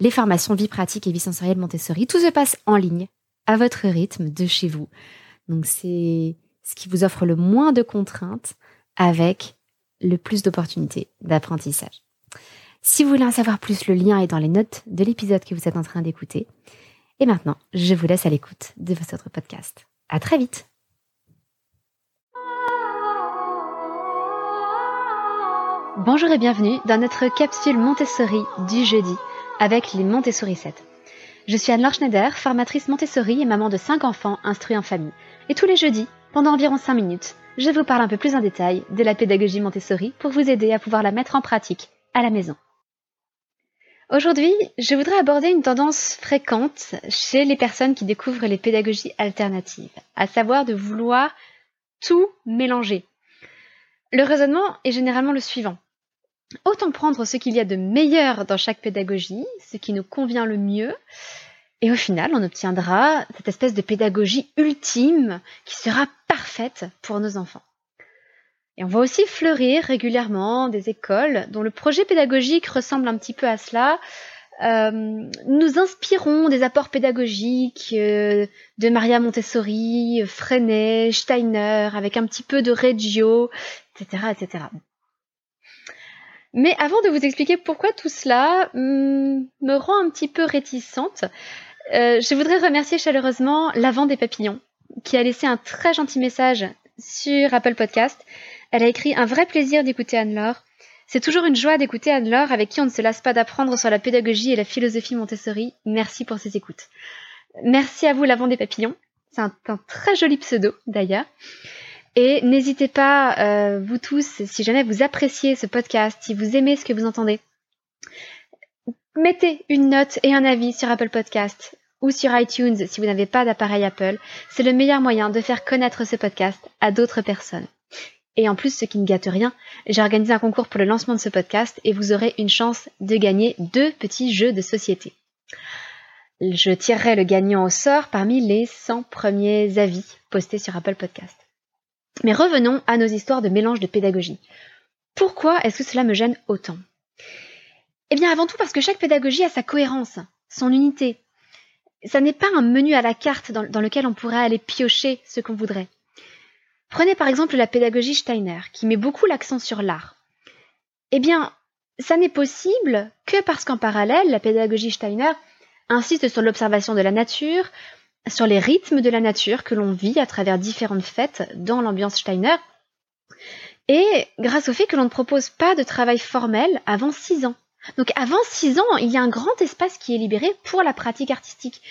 les formations vie pratique et vie sensorielle Montessori. Tout se passe en ligne, à votre rythme, de chez vous. Donc c'est ce qui vous offre le moins de contraintes avec le plus d'opportunités d'apprentissage. Si vous voulez en savoir plus, le lien est dans les notes de l'épisode que vous êtes en train d'écouter. Et maintenant, je vous laisse à l'écoute de votre podcast. À très vite! Bonjour et bienvenue dans notre capsule Montessori du jeudi avec les Montessori 7. Je suis Anne-Laure Schneider, formatrice Montessori et maman de 5 enfants instruits en famille. Et tous les jeudis, pendant environ 5 minutes, je vous parle un peu plus en détail de la pédagogie Montessori pour vous aider à pouvoir la mettre en pratique à la maison. Aujourd'hui, je voudrais aborder une tendance fréquente chez les personnes qui découvrent les pédagogies alternatives, à savoir de vouloir tout mélanger. Le raisonnement est généralement le suivant. Autant prendre ce qu'il y a de meilleur dans chaque pédagogie, ce qui nous convient le mieux, et au final, on obtiendra cette espèce de pédagogie ultime qui sera parfaite pour nos enfants. Et on voit aussi fleurir régulièrement des écoles dont le projet pédagogique ressemble un petit peu à cela. Euh, nous inspirons des apports pédagogiques euh, de Maria Montessori, Freinet, Steiner, avec un petit peu de Reggio, etc., etc. Mais avant de vous expliquer pourquoi tout cela hmm, me rend un petit peu réticente, euh, je voudrais remercier chaleureusement l'avant des papillons, qui a laissé un très gentil message sur Apple Podcast. Elle a écrit un vrai plaisir d'écouter Anne-Laure. C'est toujours une joie d'écouter Anne-Laure avec qui on ne se lasse pas d'apprendre sur la pédagogie et la philosophie Montessori. Merci pour ces écoutes. Merci à vous l'avant des papillons. C'est un, un très joli pseudo d'ailleurs. Et n'hésitez pas, euh, vous tous, si jamais vous appréciez ce podcast, si vous aimez ce que vous entendez, mettez une note et un avis sur Apple Podcast ou sur iTunes si vous n'avez pas d'appareil Apple. C'est le meilleur moyen de faire connaître ce podcast à d'autres personnes. Et en plus, ce qui ne gâte rien, j'ai organisé un concours pour le lancement de ce podcast et vous aurez une chance de gagner deux petits jeux de société. Je tirerai le gagnant au sort parmi les 100 premiers avis postés sur Apple Podcast. Mais revenons à nos histoires de mélange de pédagogie. Pourquoi est-ce que cela me gêne autant? Eh bien avant tout parce que chaque pédagogie a sa cohérence, son unité. Ça n'est pas un menu à la carte dans, dans lequel on pourrait aller piocher ce qu'on voudrait. Prenez par exemple la pédagogie Steiner, qui met beaucoup l'accent sur l'art. Eh bien, ça n'est possible que parce qu'en parallèle, la pédagogie Steiner insiste sur l'observation de la nature, sur les rythmes de la nature que l'on vit à travers différentes fêtes dans l'ambiance Steiner, et grâce au fait que l'on ne propose pas de travail formel avant 6 ans. Donc avant 6 ans, il y a un grand espace qui est libéré pour la pratique artistique,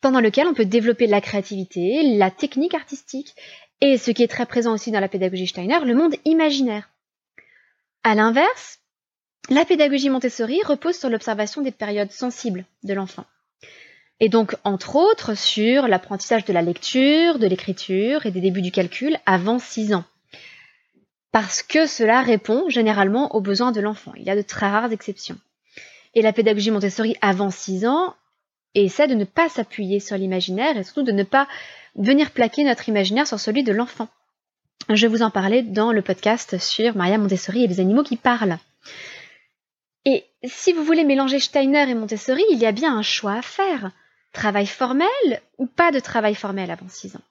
pendant lequel on peut développer la créativité, la technique artistique, et ce qui est très présent aussi dans la pédagogie Steiner, le monde imaginaire. À l'inverse, la pédagogie Montessori repose sur l'observation des périodes sensibles de l'enfant. Et donc, entre autres, sur l'apprentissage de la lecture, de l'écriture et des débuts du calcul avant 6 ans. Parce que cela répond généralement aux besoins de l'enfant. Il y a de très rares exceptions. Et la pédagogie Montessori avant 6 ans essaie de ne pas s'appuyer sur l'imaginaire et surtout de ne pas venir plaquer notre imaginaire sur celui de l'enfant. Je vous en parlais dans le podcast sur Maria Montessori et les animaux qui parlent. Et si vous voulez mélanger Steiner et Montessori, il y a bien un choix à faire. Travail formel ou pas de travail formel avant 6 ans?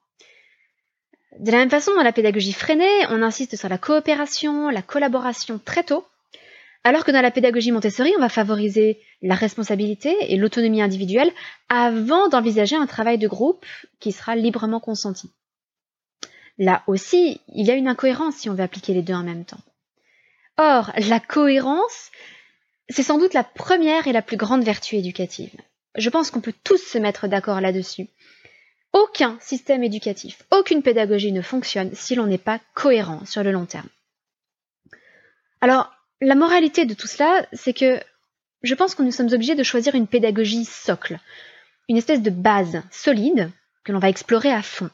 De la même façon, dans la pédagogie freinée, on insiste sur la coopération, la collaboration très tôt, alors que dans la pédagogie Montessori, on va favoriser la responsabilité et l'autonomie individuelle avant d'envisager un travail de groupe qui sera librement consenti. Là aussi, il y a une incohérence si on veut appliquer les deux en même temps. Or, la cohérence, c'est sans doute la première et la plus grande vertu éducative. Je pense qu'on peut tous se mettre d'accord là-dessus. Aucun système éducatif, aucune pédagogie ne fonctionne si l'on n'est pas cohérent sur le long terme. Alors, la moralité de tout cela, c'est que je pense que nous sommes obligés de choisir une pédagogie socle, une espèce de base solide que l'on va explorer à fond.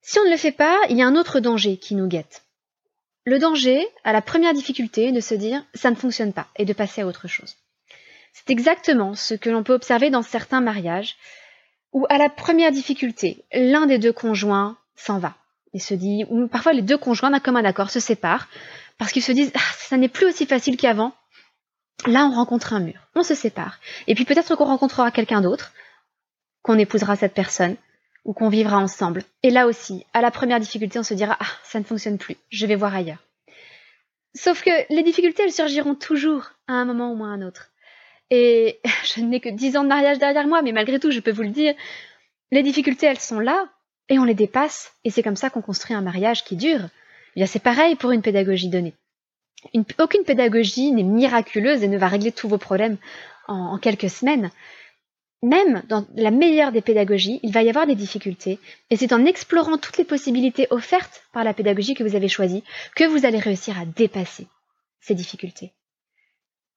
Si on ne le fait pas, il y a un autre danger qui nous guette. Le danger, à la première difficulté, de se dire ça ne fonctionne pas et de passer à autre chose. C'est exactement ce que l'on peut observer dans certains mariages où à la première difficulté, l'un des deux conjoints s'en va et se dit, ou parfois les deux conjoints d'un commun accord se séparent parce qu'ils se disent ah, ça n'est plus aussi facile qu'avant. Là, on rencontre un mur, on se sépare. Et puis peut-être qu'on rencontrera quelqu'un d'autre, qu'on épousera cette personne, ou qu'on vivra ensemble. Et là aussi, à la première difficulté, on se dira ah, ça ne fonctionne plus, je vais voir ailleurs. Sauf que les difficultés, elles surgiront toujours à un moment ou à un autre. Et je n'ai que dix ans de mariage derrière moi, mais malgré tout, je peux vous le dire, les difficultés, elles sont là, et on les dépasse, et c'est comme ça qu'on construit un mariage qui dure. Eh bien, c'est pareil pour une pédagogie donnée. aucune pédagogie n'est miraculeuse et ne va régler tous vos problèmes en, quelques semaines. Même dans la meilleure des pédagogies, il va y avoir des difficultés, et c'est en explorant toutes les possibilités offertes par la pédagogie que vous avez choisie que vous allez réussir à dépasser ces difficultés.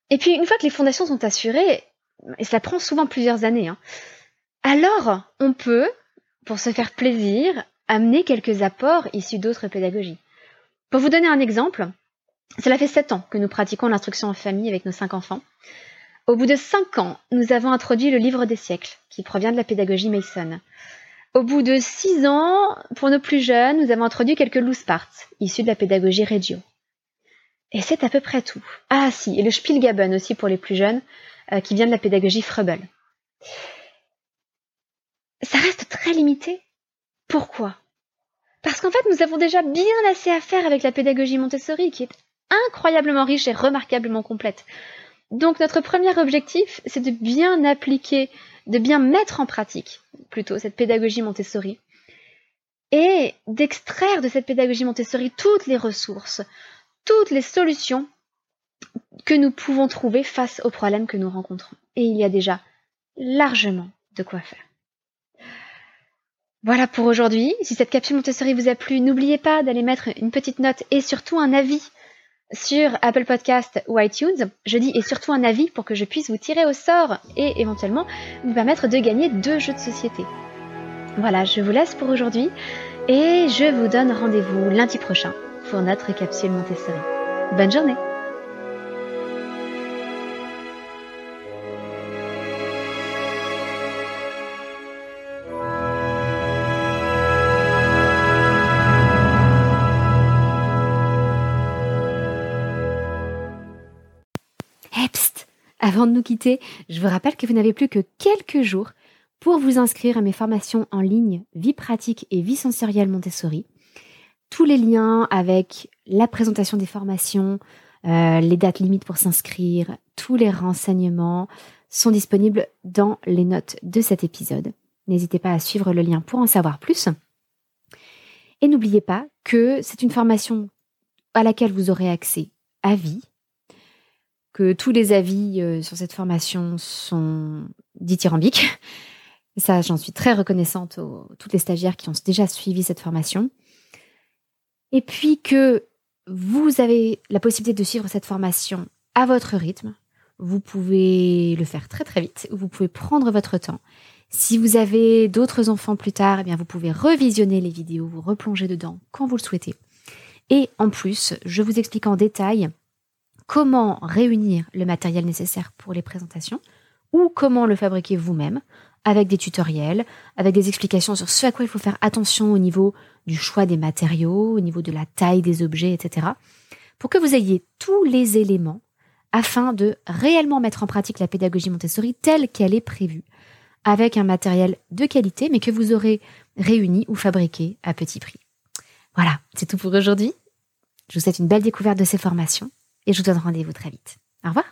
Et puis, une fois que les fondations sont assurées, et ça prend souvent plusieurs années, hein, alors on peut, pour se faire plaisir, amener quelques apports issus d'autres pédagogies. Pour vous donner un exemple, cela fait sept ans que nous pratiquons l'instruction en famille avec nos cinq enfants. Au bout de cinq ans, nous avons introduit le livre des siècles, qui provient de la pédagogie Mason. Au bout de six ans, pour nos plus jeunes, nous avons introduit quelques loose parts, issus de la pédagogie Reggio. Et c'est à peu près tout. Ah si, et le Spielgaben aussi pour les plus jeunes, euh, qui vient de la pédagogie Frebel. Ça reste très limité. Pourquoi? Parce qu'en fait, nous avons déjà bien assez à faire avec la pédagogie Montessori, qui est incroyablement riche et remarquablement complète. Donc notre premier objectif, c'est de bien appliquer, de bien mettre en pratique plutôt cette pédagogie Montessori et d'extraire de cette pédagogie Montessori toutes les ressources, toutes les solutions que nous pouvons trouver face aux problèmes que nous rencontrons. Et il y a déjà largement de quoi faire. Voilà pour aujourd'hui. Si cette capsule Montessori vous a plu, n'oubliez pas d'aller mettre une petite note et surtout un avis sur Apple Podcast ou iTunes. Je dis et surtout un avis pour que je puisse vous tirer au sort et éventuellement vous permettre de gagner deux jeux de société. Voilà, je vous laisse pour aujourd'hui et je vous donne rendez-vous lundi prochain pour notre capsule Montessori. Bonne journée. Avant de nous quitter, je vous rappelle que vous n'avez plus que quelques jours pour vous inscrire à mes formations en ligne Vie pratique et vie sensorielle Montessori tous les liens avec la présentation des formations, euh, les dates limites pour s'inscrire, tous les renseignements sont disponibles dans les notes de cet épisode. N'hésitez pas à suivre le lien pour en savoir plus. Et n'oubliez pas que c'est une formation à laquelle vous aurez accès à vie, que tous les avis euh, sur cette formation sont dithyrambiques ça, j'en suis très reconnaissante aux toutes les stagiaires qui ont déjà suivi cette formation. Et puis que vous avez la possibilité de suivre cette formation à votre rythme. Vous pouvez le faire très très vite, vous pouvez prendre votre temps. Si vous avez d'autres enfants plus tard, eh bien vous pouvez revisionner les vidéos, vous replonger dedans quand vous le souhaitez. Et en plus, je vous explique en détail comment réunir le matériel nécessaire pour les présentations ou comment le fabriquer vous-même avec des tutoriels, avec des explications sur ce à quoi il faut faire attention au niveau du choix des matériaux, au niveau de la taille des objets, etc. Pour que vous ayez tous les éléments afin de réellement mettre en pratique la pédagogie Montessori telle qu'elle est prévue, avec un matériel de qualité, mais que vous aurez réuni ou fabriqué à petit prix. Voilà, c'est tout pour aujourd'hui. Je vous souhaite une belle découverte de ces formations et je vous donne rendez-vous très vite. Au revoir